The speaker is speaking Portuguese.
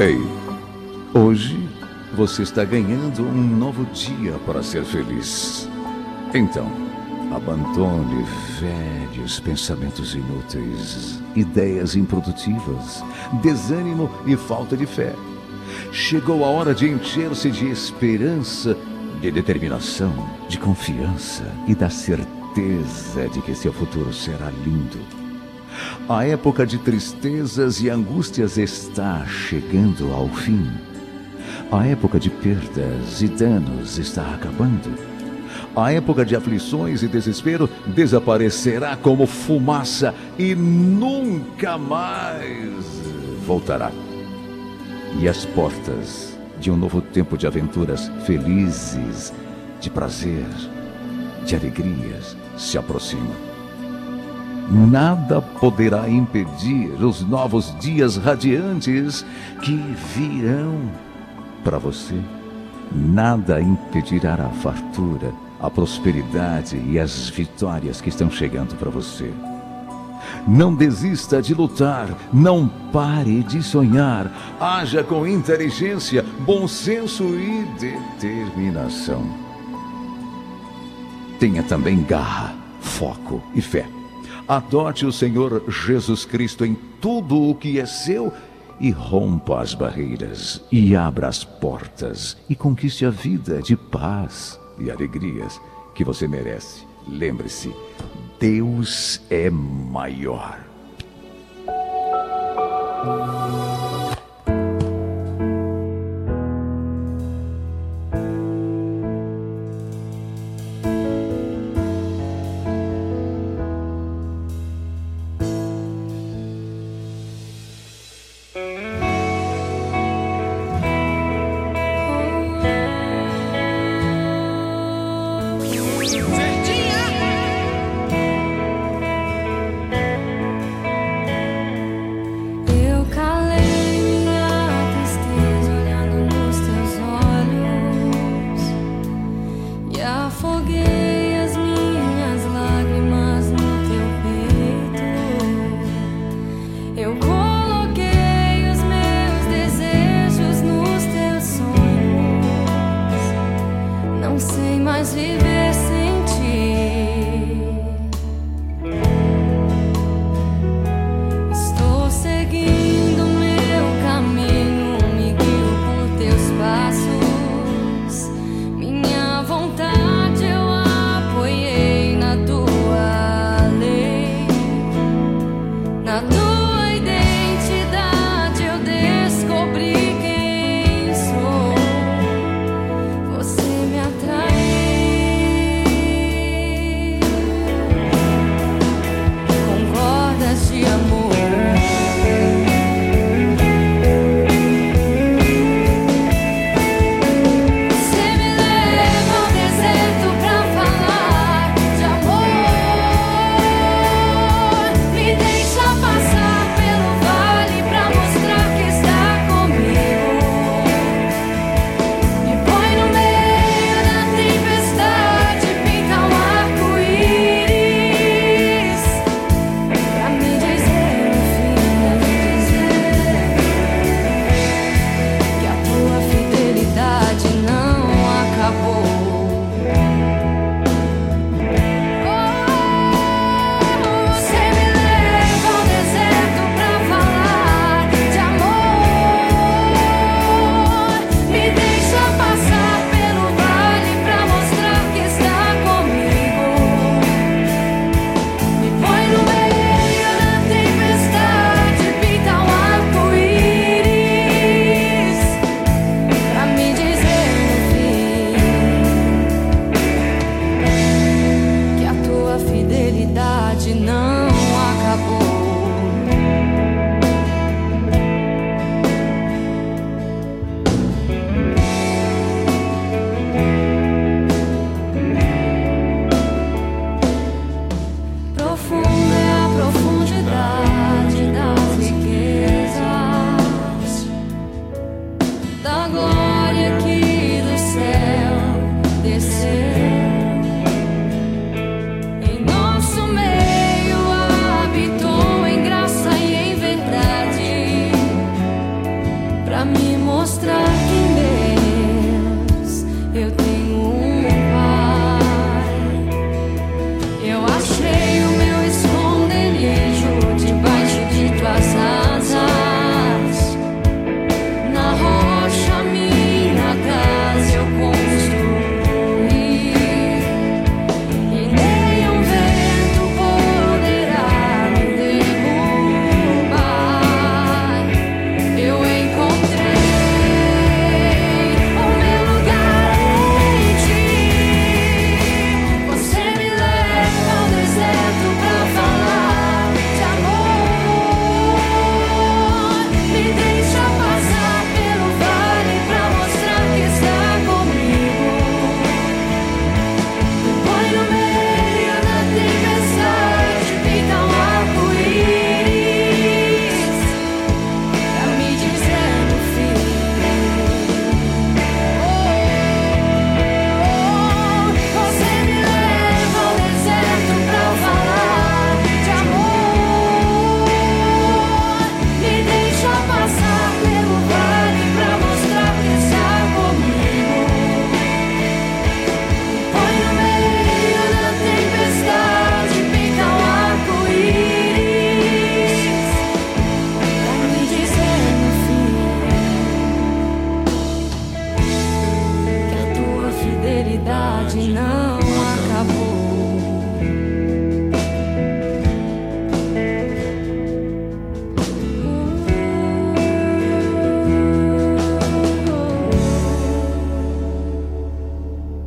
Ei, hoje você está ganhando um novo dia para ser feliz. Então, abandone velhos pensamentos inúteis, ideias improdutivas, desânimo e falta de fé. Chegou a hora de encher-se de esperança, de determinação, de confiança e da certeza de que seu futuro será lindo. A época de tristezas e angústias está chegando ao fim. A época de perdas e danos está acabando. A época de aflições e desespero desaparecerá como fumaça e nunca mais voltará. E as portas de um novo tempo de aventuras felizes, de prazer, de alegrias se aproximam. Nada poderá impedir os novos dias radiantes que virão para você. Nada impedirá a fartura, a prosperidade e as vitórias que estão chegando para você. Não desista de lutar, não pare de sonhar. Haja com inteligência, bom senso e determinação. Tenha também garra, foco e fé. Adote o Senhor Jesus Cristo em tudo o que é seu e rompa as barreiras e abra as portas e conquiste a vida de paz e alegrias que você merece. Lembre-se, Deus é maior. Mm-hmm. favor. you